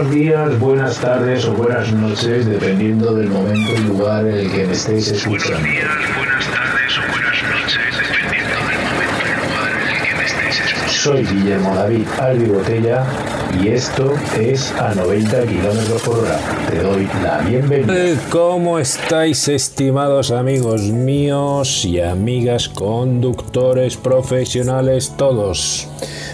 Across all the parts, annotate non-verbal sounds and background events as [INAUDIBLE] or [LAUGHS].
buenos días, buenas tardes o buenas noches, dependiendo del momento y lugar en el que me estéis escuchando. Buenos días, buenas tardes o buenas noches, dependiendo del momento y lugar en el que me estéis escuchando. Soy Guillermo David Albi Botella y esto es a 90 kilómetros por hora. Te doy la bienvenida. Eh, ¿Cómo estáis, estimados amigos míos y amigas conductores profesionales todos?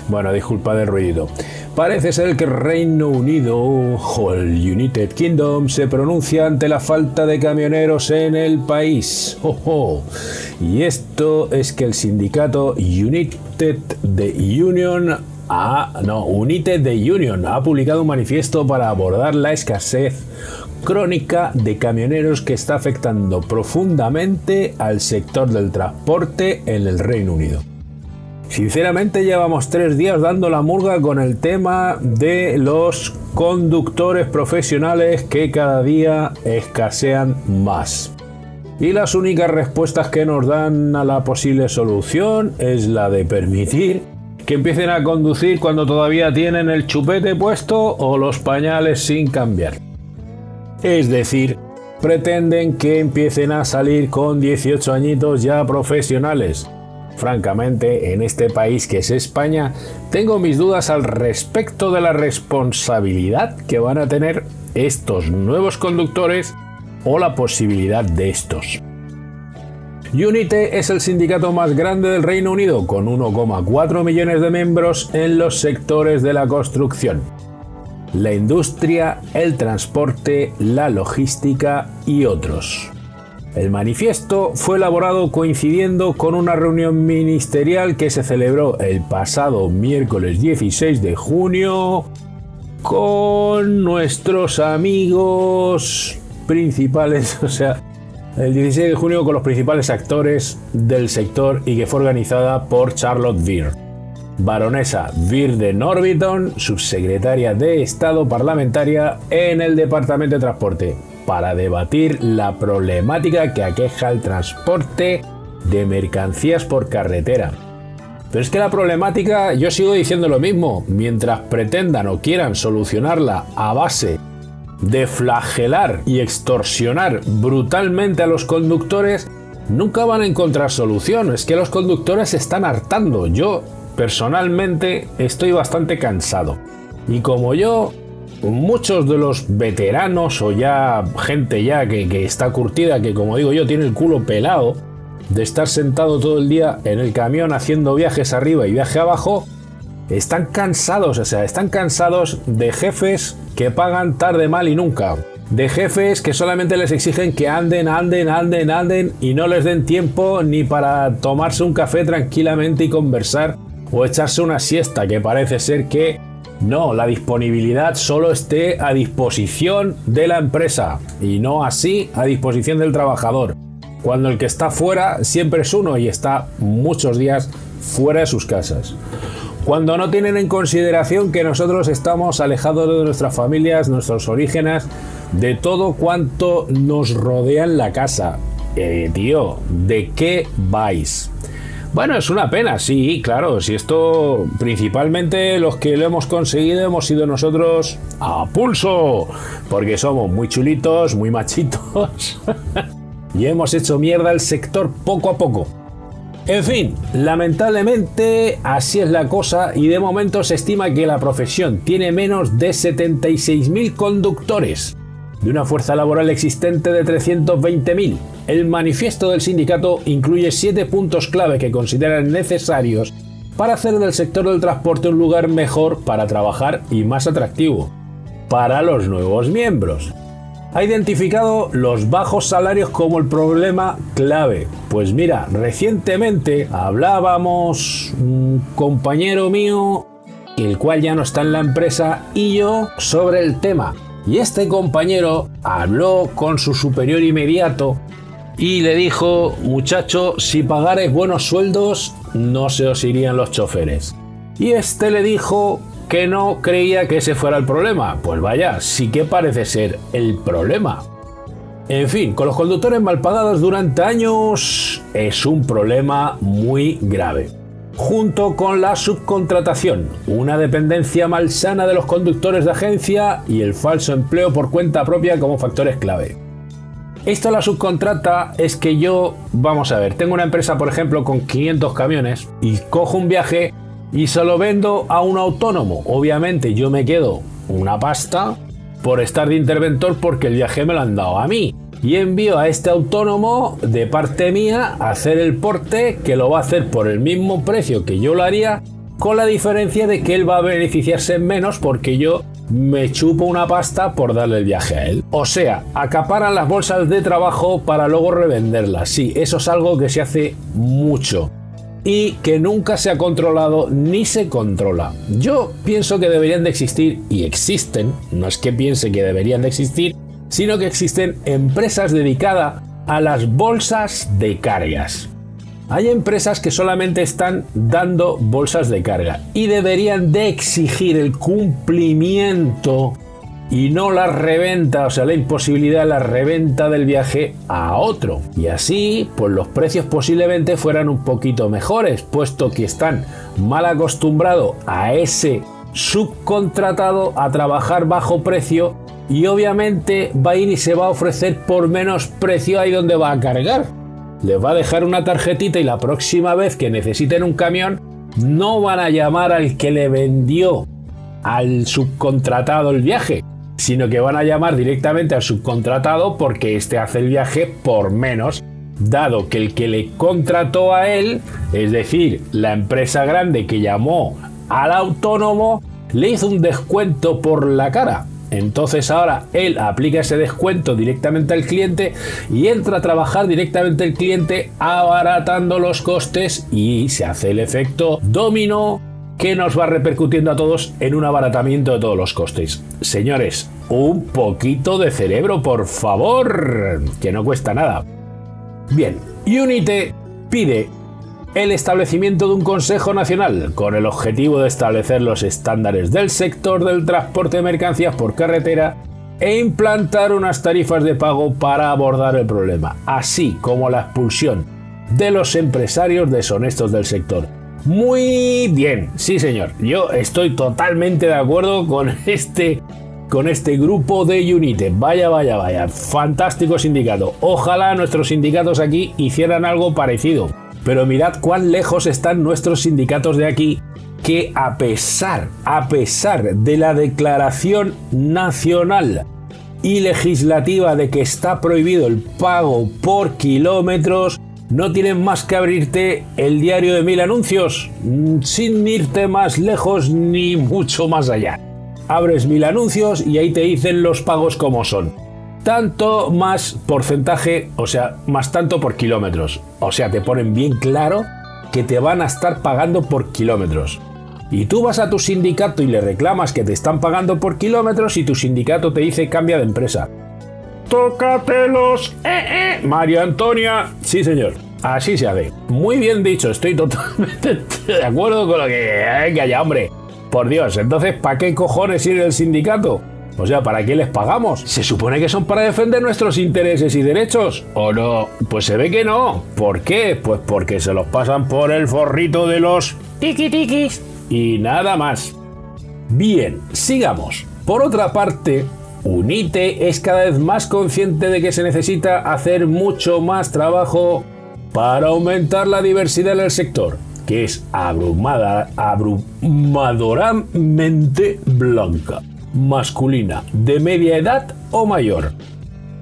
Bueno, disculpad el ruido. Parece ser que Reino Unido o el United Kingdom se pronuncia ante la falta de camioneros en el país. Y esto es que el sindicato United the Union no, United the Union ha publicado un manifiesto para abordar la escasez crónica de camioneros que está afectando profundamente al sector del transporte en el Reino Unido. Sinceramente llevamos tres días dando la murga con el tema de los conductores profesionales que cada día escasean más. Y las únicas respuestas que nos dan a la posible solución es la de permitir que empiecen a conducir cuando todavía tienen el chupete puesto o los pañales sin cambiar. Es decir, pretenden que empiecen a salir con 18 añitos ya profesionales Francamente, en este país que es España, tengo mis dudas al respecto de la responsabilidad que van a tener estos nuevos conductores o la posibilidad de estos. Unite es el sindicato más grande del Reino Unido, con 1,4 millones de miembros en los sectores de la construcción, la industria, el transporte, la logística y otros. El manifiesto fue elaborado coincidiendo con una reunión ministerial que se celebró el pasado miércoles 16 de junio con nuestros amigos principales, [LAUGHS] o sea, el 16 de junio con los principales actores del sector y que fue organizada por Charlotte Veer, baronesa Veer de Norbiton, subsecretaria de Estado parlamentaria en el Departamento de Transporte para debatir la problemática que aqueja el transporte de mercancías por carretera. Pero es que la problemática, yo sigo diciendo lo mismo, mientras pretendan o quieran solucionarla a base de flagelar y extorsionar brutalmente a los conductores, nunca van a encontrar solución. Es que los conductores están hartando. Yo, personalmente, estoy bastante cansado. Y como yo, muchos de los veteranos o ya gente ya que, está curtida, que como digo yo tiene el culo pelado de estar sentado todo el día en el camión haciendo viajes arriba y viaje abajo, están cansados, o sea, están cansados de jefes que pagan tarde, mal y nunca. De jefes que solamente les exigen que anden, anden, anden, anden y no les den tiempo ni para tomarse un café tranquilamente y conversar o echarse una siesta, que parece ser que no, la disponibilidad solo esté a disposición de la empresa y no así a disposición del trabajador. Cuando el que está fuera siempre es uno y está muchos días fuera de sus casas. Cuando no tienen en consideración que nosotros estamos alejados de nuestras familias, nuestros orígenes, de todo cuanto nos rodea en la casa. Eh, tío, ¿de qué vais? Bueno, es una pena, sí, claro. Si esto, principalmente los que lo hemos conseguido, hemos sido nosotros a pulso, porque somos muy chulitos, muy machitos, [LAUGHS] y hemos hecho mierda el sector poco a poco. En fin, lamentablemente así es la cosa y de momento se estima que la profesión tiene menos de 76.000 conductores de una fuerza laboral existente de 320.000. El manifiesto del sindicato incluye siete puntos clave que consideran necesarios para hacer del sector del transporte un lugar mejor para trabajar y más atractivo para los nuevos miembros. Ha identificado los bajos salarios como el problema clave. Pues mira, recientemente hablábamos un compañero mío, el cual ya no está en la empresa, y yo sobre el tema y este compañero habló con su superior inmediato y le dijo, muchacho, si pagares buenos sueldos, no se os irían los choferes. Y este le dijo que no creía que ese fuera el problema. Pues vaya, sí que parece ser el problema. En fin, con los conductores mal pagados durante años es un problema muy grave. Junto con la subcontratación, una dependencia malsana de los conductores de agencia y el falso empleo por cuenta propia como factores clave. Esto la subcontrata es que yo, vamos a ver, tengo una empresa por ejemplo con 500 camiones y cojo un viaje y se lo vendo a un autónomo. Obviamente yo me quedo una pasta por estar de interventor porque el viaje me lo han dado a mí y envío a este autónomo de parte mía a hacer el porte que lo va a hacer por el mismo precio que yo lo haría, con la diferencia de que él va a beneficiarse menos porque yo me chupo una pasta por darle el viaje a él. O sea, acaparan las bolsas de trabajo para luego revenderlas. Sí, eso es algo que se hace mucho y que nunca se ha controlado ni se controla. Yo pienso que deberían de existir y existen, no es que piense que deberían de existir, sino que existen empresas dedicadas a las bolsas de cargas. Hay empresas que solamente están dando bolsas de carga y deberían de exigir el cumplimiento y no la reventa, o sea, la imposibilidad de la reventa del viaje a otro. Y así, pues los precios posiblemente fueran un poquito mejores, puesto que están mal acostumbrados a ese subcontratado a trabajar bajo precio y obviamente va a ir y se va a ofrecer por menos precio ahí donde va a cargar. Les va a dejar una tarjetita y la próxima vez que necesiten un camión no van a llamar al que le vendió al subcontratado el viaje, sino que van a llamar directamente al subcontratado porque este hace el viaje por menos, dado que el que le contrató a él, es decir, la empresa grande que llamó al autónomo, le hizo un descuento por la cara. Entonces ahora él aplica ese descuento directamente al cliente y entra a trabajar directamente el cliente abaratando los costes y se hace el efecto dominó que nos va repercutiendo a todos en un abaratamiento de todos los costes. Señores, un poquito de cerebro, por favor, que no cuesta nada. Bien, Unite pide el establecimiento de un Consejo Nacional con el objetivo de establecer los estándares del sector del transporte de mercancías por carretera e implantar unas tarifas de pago para abordar el problema, así como la expulsión de los empresarios deshonestos del sector. Muy bien, sí señor, yo estoy totalmente de acuerdo con este con este grupo de UNITE. Vaya, vaya, vaya, fantástico sindicato. Ojalá nuestros sindicatos aquí hicieran algo parecido. Pero mirad cuán lejos están nuestros sindicatos de aquí que a pesar, a pesar de la declaración nacional y legislativa de que está prohibido el pago por kilómetros, no tienen más que abrirte el diario de mil anuncios, mm, sin irte más lejos ni mucho más allá. Abres mil anuncios y ahí te dicen los pagos como son. Tanto más porcentaje, o sea, más tanto por kilómetros. O sea, te ponen bien claro que te van a estar pagando por kilómetros. Y tú vas a tu sindicato y le reclamas que te están pagando por kilómetros y tu sindicato te dice cambia de empresa. ¡Tócatelos! ¡Eh, eh! María Antonia. Sí, señor. Así se hace. Muy bien dicho, estoy totalmente [LAUGHS] de acuerdo con lo que, eh, que haya, hombre. Por Dios, entonces, ¿para qué cojones sirve el sindicato? O sea, ¿para qué les pagamos? ¿Se supone que son para defender nuestros intereses y derechos? ¿O no? Pues se ve que no. ¿Por qué? Pues porque se los pasan por el forrito de los tiki Y nada más. Bien, sigamos. Por otra parte, UNITE es cada vez más consciente de que se necesita hacer mucho más trabajo para aumentar la diversidad en el sector, que es abrumada, abrumadoramente blanca, masculina, de media edad o mayor.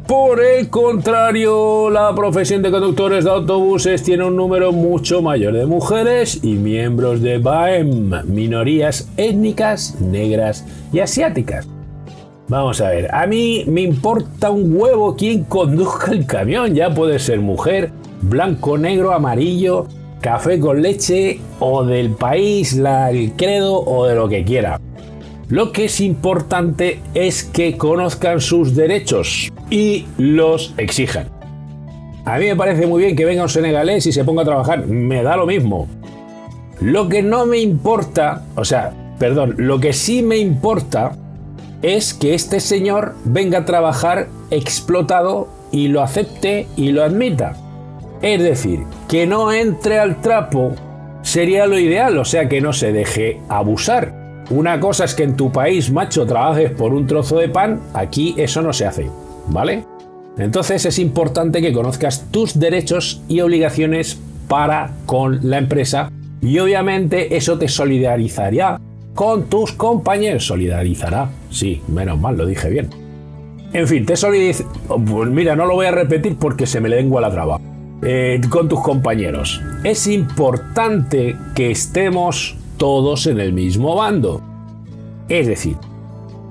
Por el contrario, la profesión de conductores de autobuses tiene un número mucho mayor de mujeres y miembros de BAEM, minorías étnicas, negras y asiáticas. Vamos a ver, a mí me importa un huevo quién conduzca el camión, ya puede ser mujer, blanco, negro, amarillo, café con leche o del país, la, el credo o de lo que quiera. Lo que es importante es que conozcan sus derechos y los exijan. A mí me parece muy bien que venga un senegalés y se ponga a trabajar, me da lo mismo. Lo que no me importa, o sea, perdón, lo que sí me importa es que este señor venga a trabajar explotado y lo acepte y lo admita. Es decir, que no entre al trapo sería lo ideal, o sea que no se deje abusar. Una cosa es que en tu país, macho, trabajes por un trozo de pan, aquí eso no se hace, ¿vale? Entonces es importante que conozcas tus derechos y obligaciones para con la empresa y obviamente eso te solidarizaría con tus compañeros. Solidarizará, sí, menos mal, lo dije bien. En fin, te solidarizará. Pues mira, no lo voy a repetir porque se me lengua la traba. Eh, con tus compañeros. Es importante que estemos todos en el mismo bando. Es decir,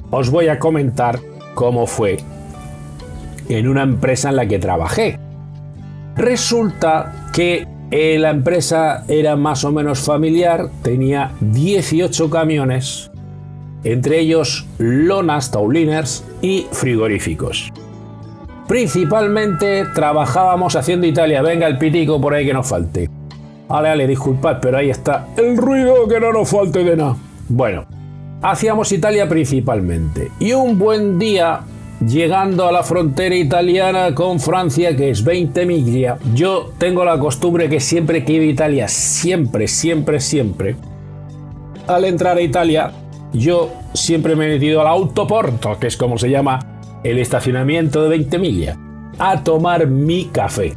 os voy a comentar cómo fue en una empresa en la que trabajé. Resulta que eh, la empresa era más o menos familiar, tenía 18 camiones, entre ellos lonas, tauliners y frigoríficos. Principalmente trabajábamos haciendo Italia, venga el pitico por ahí que nos falte. Ale, ale, disculpad, pero ahí está el ruido que no nos falte de nada. Bueno, hacíamos Italia principalmente. Y un buen día, llegando a la frontera italiana con Francia, que es 20 miglia, yo tengo la costumbre que siempre que iba a Italia, siempre, siempre, siempre, al entrar a Italia, yo siempre me he metido al autoporto, que es como se llama el estacionamiento de 20 miglia, a tomar mi café.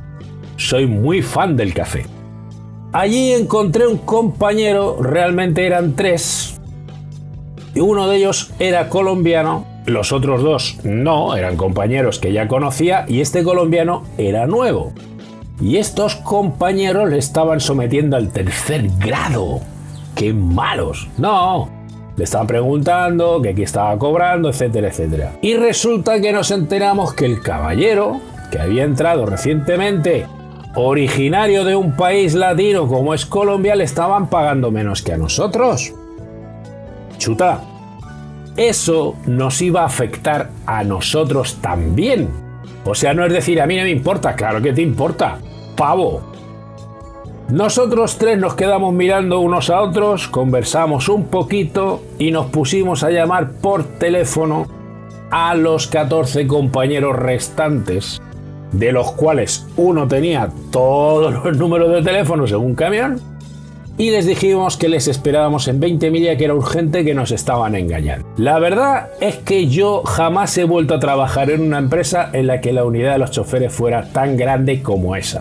Soy muy fan del café. Allí encontré un compañero, realmente eran tres, y uno de ellos era colombiano, los otros dos no, eran compañeros que ya conocía, y este colombiano era nuevo. Y estos compañeros le estaban sometiendo al tercer grado. ¡Qué malos! No, le estaban preguntando que qué estaba cobrando, etcétera, etcétera. Y resulta que nos enteramos que el caballero, que había entrado recientemente originario de un país latino como es Colombia, le estaban pagando menos que a nosotros. Chuta, eso nos iba a afectar a nosotros también. O sea, no es decir, a mí no me importa, claro que te importa, pavo. Nosotros tres nos quedamos mirando unos a otros, conversamos un poquito y nos pusimos a llamar por teléfono a los 14 compañeros restantes de los cuales uno tenía todos los números de teléfono según camión, y les dijimos que les esperábamos en 20 millas que era urgente que nos estaban engañando. La verdad es que yo jamás he vuelto a trabajar en una empresa en la que la unidad de los choferes fuera tan grande como esa.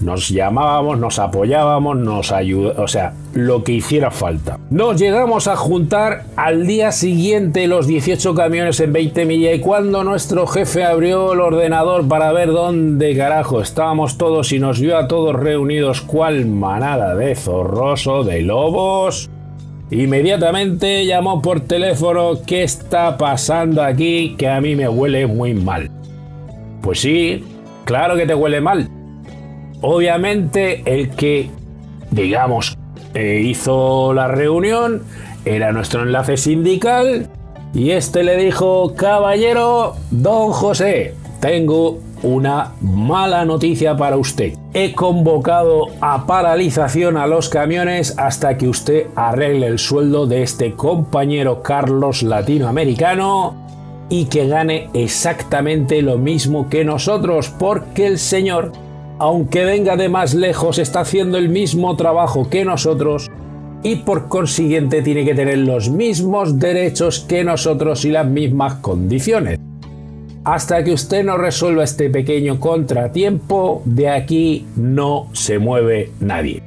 Nos llamábamos, nos apoyábamos, nos ayudábamos, o sea, lo que hiciera falta. Nos llegamos a juntar al día siguiente los 18 camiones en 20 millas y cuando nuestro jefe abrió el ordenador para ver dónde carajo estábamos todos y nos vio a todos reunidos cual manada de zorroso, de lobos, inmediatamente llamó por teléfono ¿qué está pasando aquí? Que a mí me huele muy mal. Pues sí, claro que te huele mal Obviamente el que, digamos, eh, hizo la reunión era nuestro enlace sindical y este le dijo, caballero, don José, tengo una mala noticia para usted. He convocado a paralización a los camiones hasta que usted arregle el sueldo de este compañero Carlos latinoamericano y que gane exactamente lo mismo que nosotros, porque el señor aunque venga de más lejos, está haciendo el mismo trabajo que nosotros y por consiguiente tiene que tener los mismos derechos que nosotros y las mismas condiciones. Hasta que usted no resuelva este pequeño contratiempo, de aquí no se mueve nadie.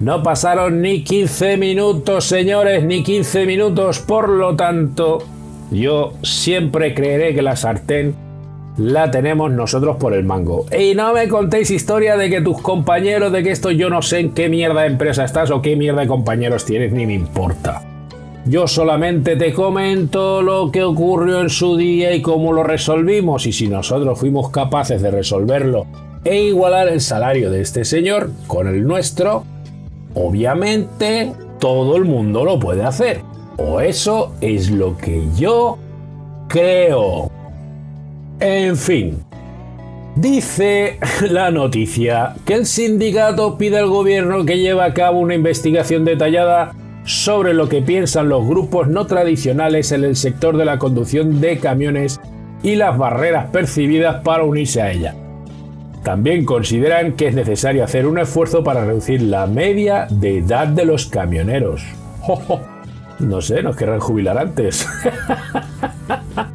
No pasaron ni 15 minutos, señores, ni 15 minutos, por lo tanto, yo siempre creeré que la sartén la tenemos nosotros por el mango. Y no me contéis historia de que tus compañeros, de que esto yo no sé en qué mierda de empresa estás o qué mierda de compañeros tienes, ni me importa. Yo solamente te comento lo que ocurrió en su día y cómo lo resolvimos y si nosotros fuimos capaces de resolverlo e igualar el salario de este señor con el nuestro, obviamente todo el mundo lo puede hacer. O eso es lo que yo creo. En fin, dice [LAUGHS] la noticia que el sindicato pide al gobierno que lleve a cabo una investigación detallada sobre lo que piensan los grupos no tradicionales en el sector de la conducción de camiones y las barreras percibidas para unirse a ella. También consideran que es necesario hacer un esfuerzo para reducir la media de edad de los camioneros. [LAUGHS] No sé, nos querrán jubilar antes. [LAUGHS]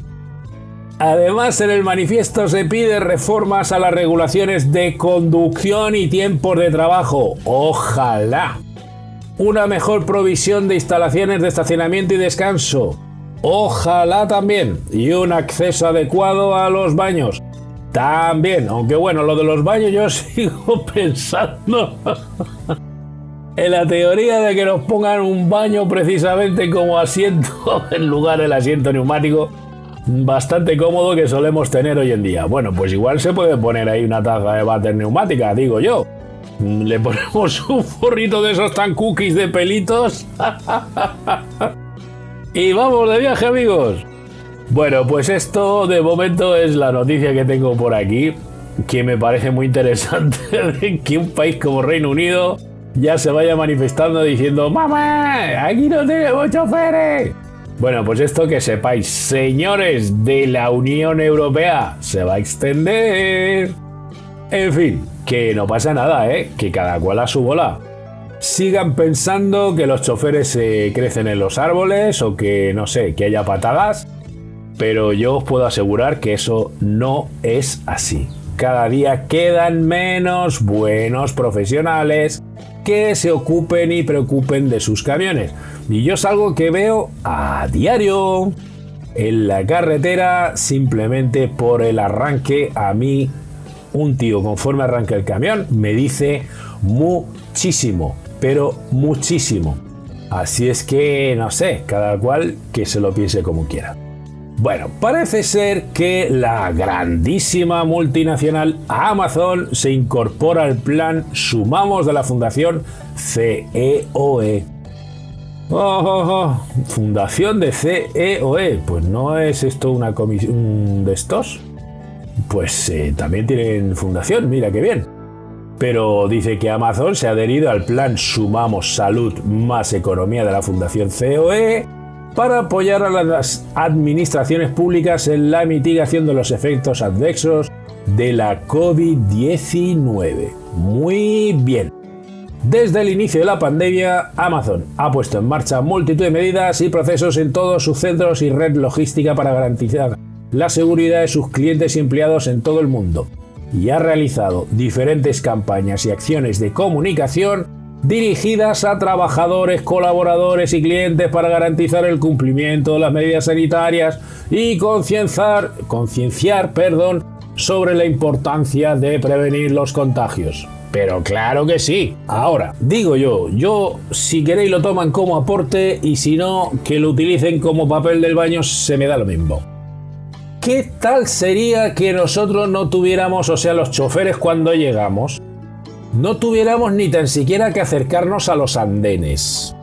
Además, en el manifiesto se pide reformas a las regulaciones de conducción y tiempos de trabajo. Ojalá. Una mejor provisión de instalaciones de estacionamiento y descanso. Ojalá también. Y un acceso adecuado a los baños. También. Aunque bueno, lo de los baños yo [LAUGHS] sigo pensando [LAUGHS] en la teoría de que nos pongan un baño precisamente como asiento [LAUGHS] en lugar del asiento neumático bastante cómodo que solemos tener hoy en día. Bueno, pues igual se puede poner ahí una taza de váter neumática, digo yo. Le ponemos [LAUGHS] un forrito de esos tan cookies de pelitos. [LAUGHS] y vamos de viaje, amigos. Bueno, pues esto de momento es la noticia que tengo por aquí, que me parece muy interesante [LAUGHS] que un país como Reino Unido ya se vaya manifestando diciendo, ¡Mamá! ¡Aquí no tenemos choferes! Bueno, pues esto que sepáis, señores de la Unión Europea, se va a extender. En fin, que no pasa nada, ¿eh? Que cada cual a su bola. Sigan pensando que los choferes se crecen en los árboles o que, no sé, que haya patadas, pero yo os puedo asegurar que eso no es así. Cada día quedan menos buenos profesionales que se ocupen y preocupen de sus camiones. Y yo es algo que veo a diario en la carretera simplemente por el arranque. A mí, un tío conforme arranca el camión me dice muchísimo, pero muchísimo. Así es que, no sé, cada cual que se lo piense como quiera. Bueno, parece ser que la grandísima multinacional Amazon se incorpora al plan Sumamos de la Fundación CEOE. Oh, oh, oh. Fundación de CEOE. Pues no es esto una comisión de estos. Pues eh, también tienen fundación, mira qué bien. Pero dice que Amazon se ha adherido al plan Sumamos Salud más Economía de la Fundación COE para apoyar a las administraciones públicas en la mitigación de los efectos adversos de la COVID-19. Muy bien. Desde el inicio de la pandemia, Amazon ha puesto en marcha multitud de medidas y procesos en todos sus centros y red logística para garantizar la seguridad de sus clientes y empleados en todo el mundo, y ha realizado diferentes campañas y acciones de comunicación dirigidas a trabajadores, colaboradores y clientes para garantizar el cumplimiento de las medidas sanitarias y concienciar, concienciar perdón, sobre la importancia de prevenir los contagios. Pero claro que sí. Ahora, digo yo, yo si queréis lo toman como aporte y si no, que lo utilicen como papel del baño, se me da lo mismo. ¿Qué tal sería que nosotros no tuviéramos, o sea, los choferes cuando llegamos, no tuviéramos ni tan siquiera que acercarnos a los andenes.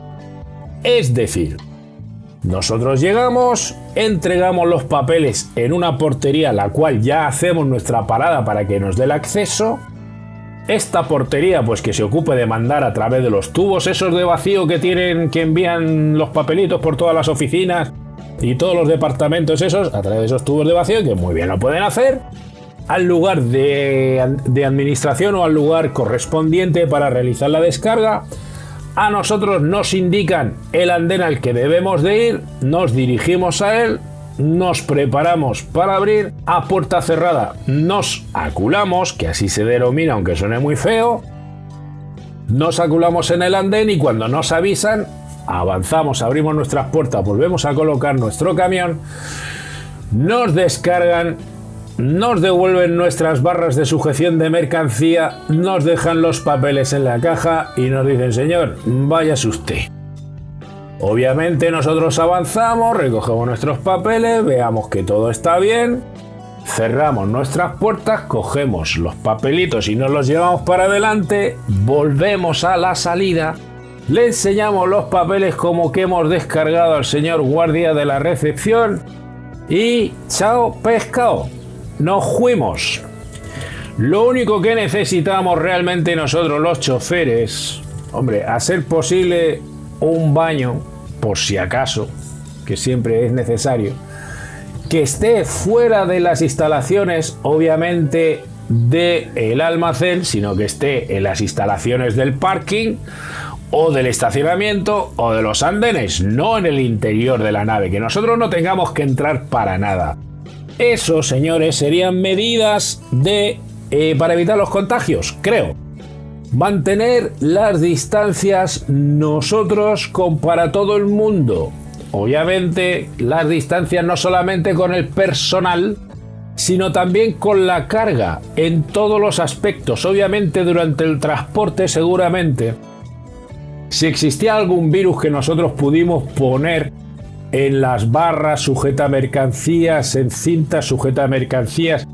Es decir, nosotros llegamos, entregamos los papeles en una portería la cual ya hacemos nuestra parada para que nos dé el acceso. Esta portería, pues que se ocupe de mandar a través de los tubos esos de vacío que tienen, que envían los papelitos por todas las oficinas y todos los departamentos esos, a través de esos tubos de vacío, que muy bien lo pueden hacer al lugar de, administración o al lugar correspondiente para realizar la descarga. A nosotros nos indican el andén al que debemos de ir, nos dirigimos a él, nos preparamos para abrir, a puerta cerrada nos aculamos, que así se denomina aunque suene muy feo, nos aculamos en el andén y cuando nos avisan, avanzamos, abrimos nuestras puertas, volvemos a colocar nuestro camión, nos descargan nos devuelven nuestras barras de sujeción de mercancía, nos dejan los papeles en la caja y nos dicen, señor, váyase usted. Obviamente nosotros avanzamos, recogemos nuestros papeles, veamos que todo está bien, cerramos nuestras puertas, cogemos los papelitos y nos los llevamos para adelante, volvemos a la salida, le enseñamos los papeles como que hemos descargado al señor guardia de la recepción y chao pescado nos fuimos. Lo único que necesitamos realmente nosotros los choferes, hombre, hacer posible un baño, por si acaso, que siempre es necesario, que esté fuera de las instalaciones, obviamente del almacén, sino que esté en las instalaciones del parking o del estacionamiento o de los andenes, no en el interior de la nave, que nosotros no tengamos que entrar para nada. Eso, señores, serían medidas de eh, para evitar los contagios, creo. Mantener las distancias nosotros con para todo el mundo. Obviamente las distancias no solamente con el personal, sino también con la carga en todos los aspectos. Obviamente durante el transporte seguramente si existía algún virus que nosotros pudimos poner en las barras sujeta mercancías, en cintas sujeta mercancías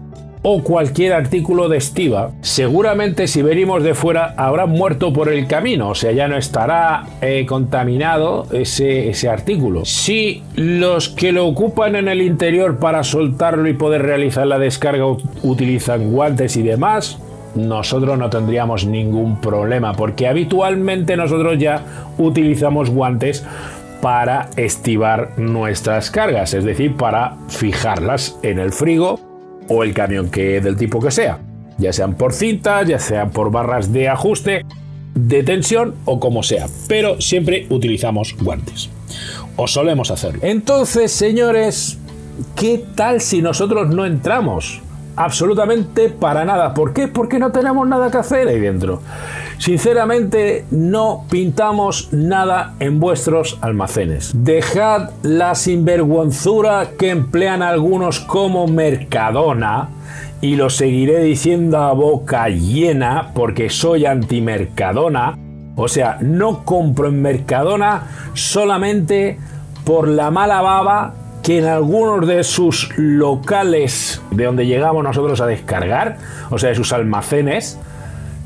o cualquier artículo de estiva, seguramente si venimos de fuera habrá muerto por el camino, o sea, ya no estará eh, contaminado ese, ese artículo. Si los que lo ocupan en el interior para soltarlo y poder realizar la descarga utilizan guantes y demás, nosotros no tendríamos ningún problema, porque habitualmente nosotros ya utilizamos guantes para estivar nuestras cargas, es decir, para fijarlas en el frigo o el camión que del tipo que sea, ya sean por cintas, ya sean por barras de ajuste, de tensión o como sea, pero siempre utilizamos guantes. O solemos hacerlo. Entonces, señores, ¿qué tal si nosotros no entramos? Absolutamente para nada. ¿Por qué? Porque no tenemos nada que hacer ahí dentro. Sinceramente, no pintamos nada en vuestros almacenes. Dejad la sinvergüenzura que emplean algunos como Mercadona. Y lo seguiré diciendo a boca llena porque soy anti-Mercadona. O sea, no compro en Mercadona solamente por la mala baba que en algunos de sus locales de donde llegamos nosotros a descargar, o sea, de sus almacenes,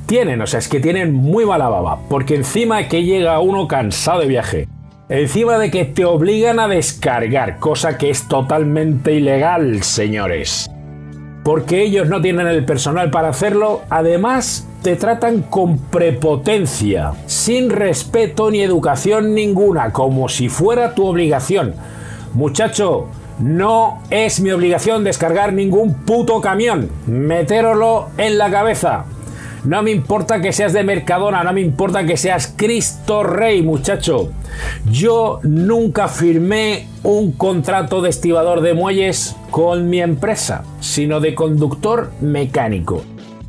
tienen, o sea, es que tienen muy mala baba, porque encima que llega uno cansado de viaje, encima de que te obligan a descargar, cosa que es totalmente ilegal, señores. Porque ellos no tienen el personal para hacerlo, además te tratan con prepotencia, sin respeto ni educación ninguna, como si fuera tu obligación. Muchacho, no es mi obligación descargar ningún puto camión. Metéroslo en la cabeza. No me importa que seas de Mercadona, no me importa que seas Cristo Rey, muchacho. Yo nunca firmé un contrato de estibador de muelles con mi empresa, sino de conductor mecánico.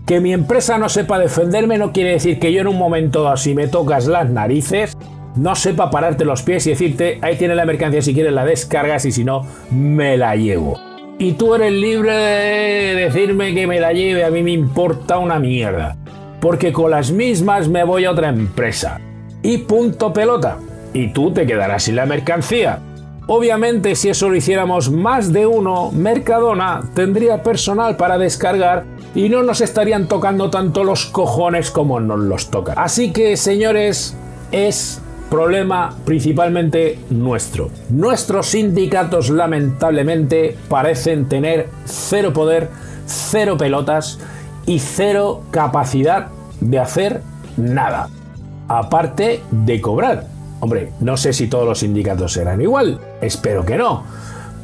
Que mi empresa no sepa defenderme no quiere decir que yo en un momento así me tocas las narices, no sepa pararte los pies y decirte, ahí tiene la mercancía, si quieres la descargas y si no, me la llevo. Y tú eres libre de decirme que me la lleve, a mí me importa una mierda. Porque con las mismas me voy a otra empresa. Y punto pelota. Y tú te quedarás sin la mercancía. Obviamente si eso lo hiciéramos más de uno, Mercadona tendría personal para descargar y no nos estarían tocando tanto los cojones como nos los tocan. Así que señores, es problema principalmente nuestro. Nuestros sindicatos lamentablemente parecen tener cero poder, cero pelotas y cero capacidad de hacer nada. Aparte de cobrar. Hombre, no sé si todos los sindicatos serán igual, espero que no.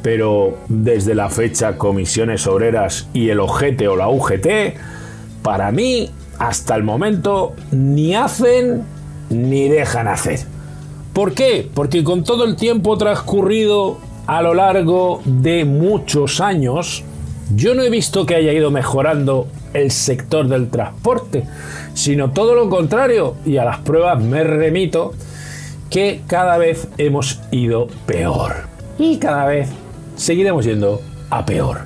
Pero desde la fecha Comisiones Obreras y el OGT o la UGT, para mí, hasta el momento, ni hacen ni dejan hacer. ¿Por qué? Porque con todo el tiempo transcurrido a lo largo de muchos años, yo no he visto que haya ido mejorando el sector del transporte, sino todo lo contrario, y a las pruebas me remito, que cada vez hemos ido peor. Y cada vez seguiremos yendo a peor.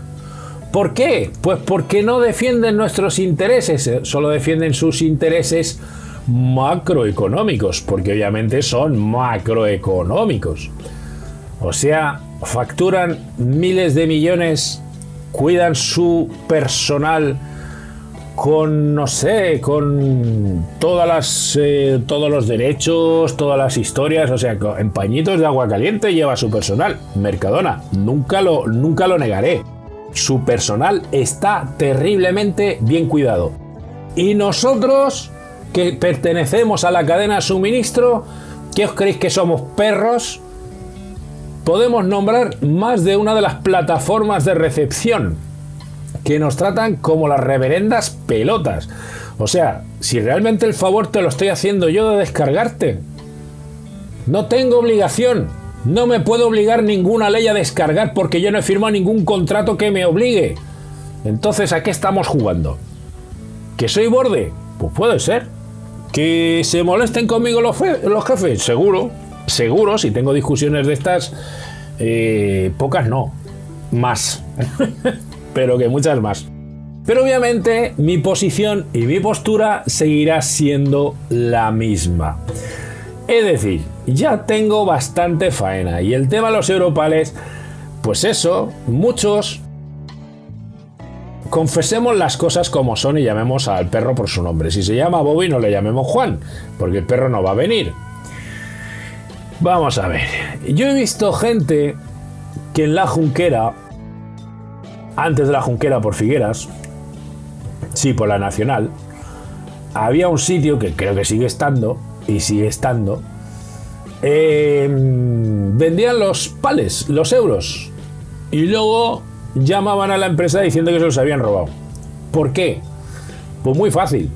¿Por qué? Pues porque no defienden nuestros intereses, eh, solo defienden sus intereses macroeconómicos, porque obviamente son macroeconómicos. O sea, facturan miles de millones, cuidan su personal con, no sé, con todas las, eh, todos los derechos, todas las historias, o sea, en pañitos de agua caliente lleva su personal. Mercadona, nunca lo, nunca lo negaré. Su personal está terriblemente bien cuidado. Y nosotros que pertenecemos a la cadena suministro, ¿qué os creéis que somos perros? Podemos nombrar más de una de las plataformas de recepción que nos tratan como las reverendas pelotas. O sea, si realmente el favor te lo estoy haciendo yo de descargarte, no tengo obligación. No me puedo obligar ninguna ley a descargar porque yo no he firmado ningún contrato que me obligue. Entonces, ¿a qué estamos jugando? ¿Que soy borde? Pues puede ser. ¿Que se molesten conmigo los, jefes? Seguro. Seguro, si tengo discusiones de estas, eh, pocas no. Más. [LAUGHS] Pero que muchas más. Pero obviamente mi posición y mi postura seguirá siendo la misma. Es decir, ya tengo bastante faena. Y el tema de los europales, pues eso, muchos confesemos las cosas como son y llamemos al perro por su nombre. Si se llama Bobby, no le llamemos Juan, porque el perro no va a venir. Vamos a ver. Yo he visto gente que en la Junquera, antes de la Junquera por Figueras, sí, por la Nacional, había un sitio que creo que sigue estando, y sigue estando, em, vendían los pales, los euros, y luego llamaban a la empresa diciendo que se los habían robado. ¿Por qué? Pues muy fácil.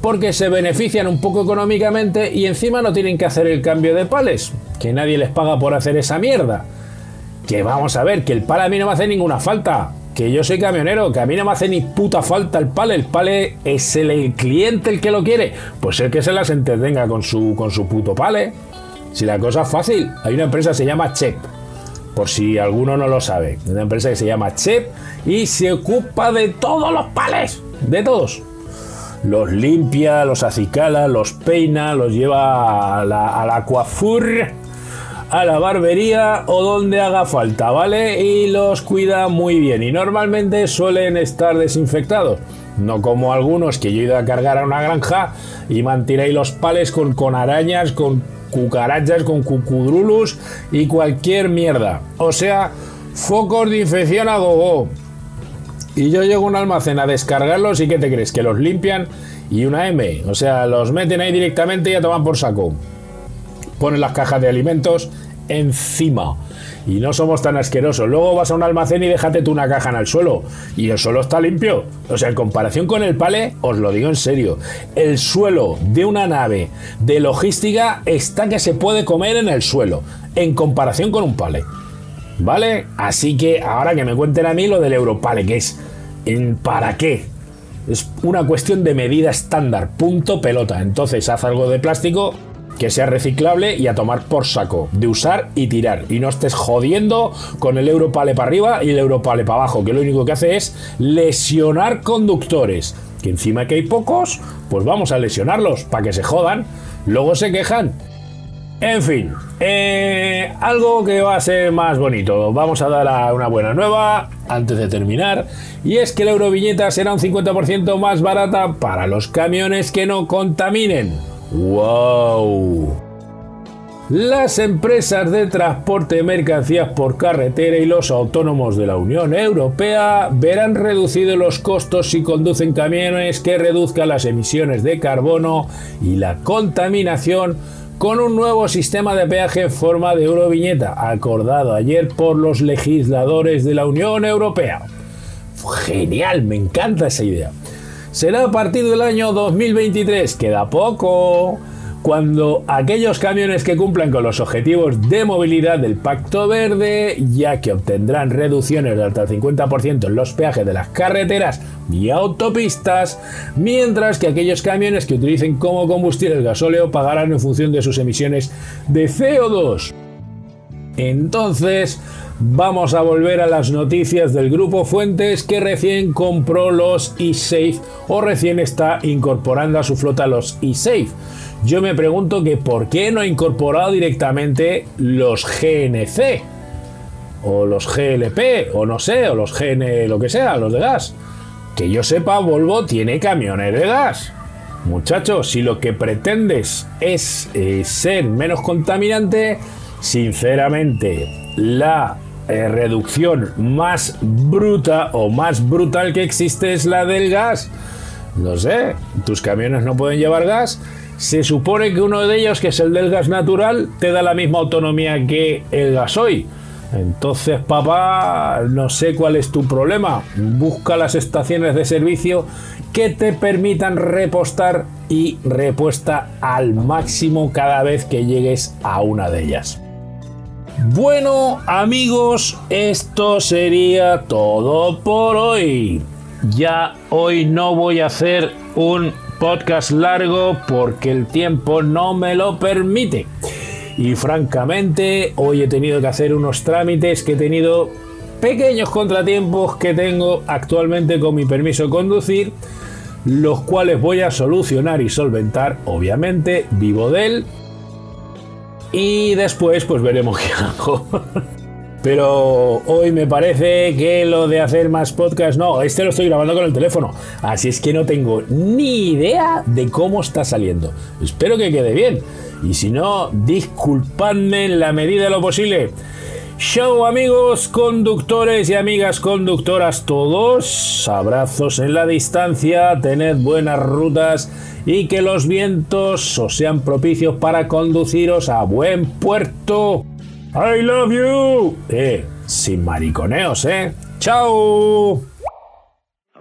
Porque se benefician un poco económicamente y encima no tienen que hacer el cambio de pales. Que nadie les paga por hacer esa mierda. Que vamos a ver, que el pal a mí no me hace ninguna falta. Que yo soy camionero, que a mí no me hace ni puta falta el pale. El pale es el, cliente el que lo quiere. Pues el que se las entretenga con su, con su puto pale. Si la cosa es fácil, hay una empresa que se llama Chep por si alguno no lo sabe. Una empresa que se llama Chep y se ocupa de todos los pales, de todos. Los limpia, los acicala, los peina, los lleva a la, a la a la barbería o donde haga falta, ¿vale? Y los cuida muy bien. Y normalmente suelen estar desinfectados. No como algunos que yo he ido a cargar a una granja y mantiréis los pales con, con arañas, con cucarachas, con cucudrulus y cualquier mierda. O sea, focos de infección a gogo. Y yo llego a un almacén a descargarlos y ¿qué te crees? Que los limpian y una M. O sea, los meten ahí directamente y ya toman por saco. Ponen las cajas de alimentos encima y no somos tan asquerosos. Luego vas a un almacén y déjate tú una caja en el suelo y el suelo está limpio. O sea, en comparación con el pale, os lo digo en serio, el suelo de una nave de logística está que se puede comer en el suelo en comparación con un pale. ¿Vale? Así que ahora que me cuenten a mí lo del Europale, que es ¿en para qué? Es una cuestión de medida estándar, punto pelota. Entonces haz algo de plástico que sea reciclable y a tomar por saco, de usar y tirar. Y no estés jodiendo con el Europale para arriba y el Europale para abajo, que lo único que hace es lesionar conductores. Que encima que hay pocos, pues vamos a lesionarlos para que se jodan. Luego se quejan. En fin, eh, algo que va a ser más bonito. Vamos a dar una buena nueva antes de terminar. Y es que la Euroviñeta será un 50% más barata para los camiones que no contaminen. ¡Wow! Las empresas de transporte de mercancías por carretera y los autónomos de la Unión Europea verán reducidos los costos si conducen camiones que reduzcan las emisiones de carbono y la contaminación con un nuevo sistema de peaje en forma de euroviñeta acordado ayer por los legisladores de la Unión Europea. Genial, me encanta esa idea será a partir del año 2023, queda poco, cuando aquellos camiones que cumplan con los objetivos de movilidad del Pacto Verde, ya que obtendrán reducciones de hasta el 50% en los peajes de las carreteras y autopistas, mientras que aquellos camiones que utilicen como combustible el gasóleo pagarán en función de sus emisiones de CO2. Entonces, vamos a volver a las noticias del grupo Fuentes que recién compró los eSafe o recién está incorporando a su flota los eSafe. Yo me pregunto que por qué no ha incorporado directamente los GNC o los GLP o no sé, o los GN lo que sea, los de gas. Que yo sepa, Volvo tiene camiones de gas. Muchachos, si lo que pretendes es eh, ser menos contaminante, Sinceramente, la eh, reducción más bruta o más brutal que existe es la del gas. No sé, tus camiones no pueden llevar gas. Se supone que uno de ellos, que es el del gas natural, te da la misma autonomía que el gasoil. Entonces, papá, no sé cuál es tu problema. Busca las estaciones de servicio que te permitan repostar y repuesta al máximo cada vez que llegues a una de ellas. Bueno, amigos, esto sería todo por hoy. Ya hoy no voy a hacer un podcast largo porque el tiempo no me lo permite. Y francamente, hoy he tenido que hacer unos trámites que he tenido pequeños contratiempos que tengo actualmente con mi permiso de conducir, los cuales voy a solucionar y solventar, obviamente, vivo de él. Y después, pues veremos qué hago. Pero hoy me parece que lo de hacer más podcast, no, este lo estoy grabando con el teléfono. Así es que no tengo ni idea de cómo está saliendo. Espero que quede bien. Y si no, disculpadme en la medida de lo posible. Show amigos conductores y amigas conductoras todos, abrazos en la distancia, tened buenas rutas y que los vientos os sean propicios para conduciros a buen puerto. I love you. Eh, sin mariconeos, eh. Chao.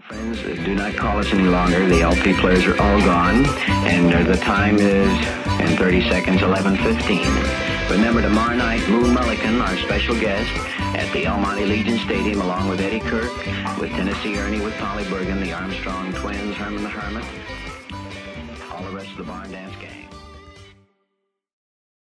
Friends, do not call us any longer. The LP players are all gone, and uh, the time is in 30 seconds, 11:15. Remember tomorrow night, Moon Mullican, our special guest, at the El Monte Legion Stadium, along with Eddie Kirk, with Tennessee Ernie, with Polly Bergen, the Armstrong Twins, Herman the Hermit, all the rest of the Barn Dance Gang.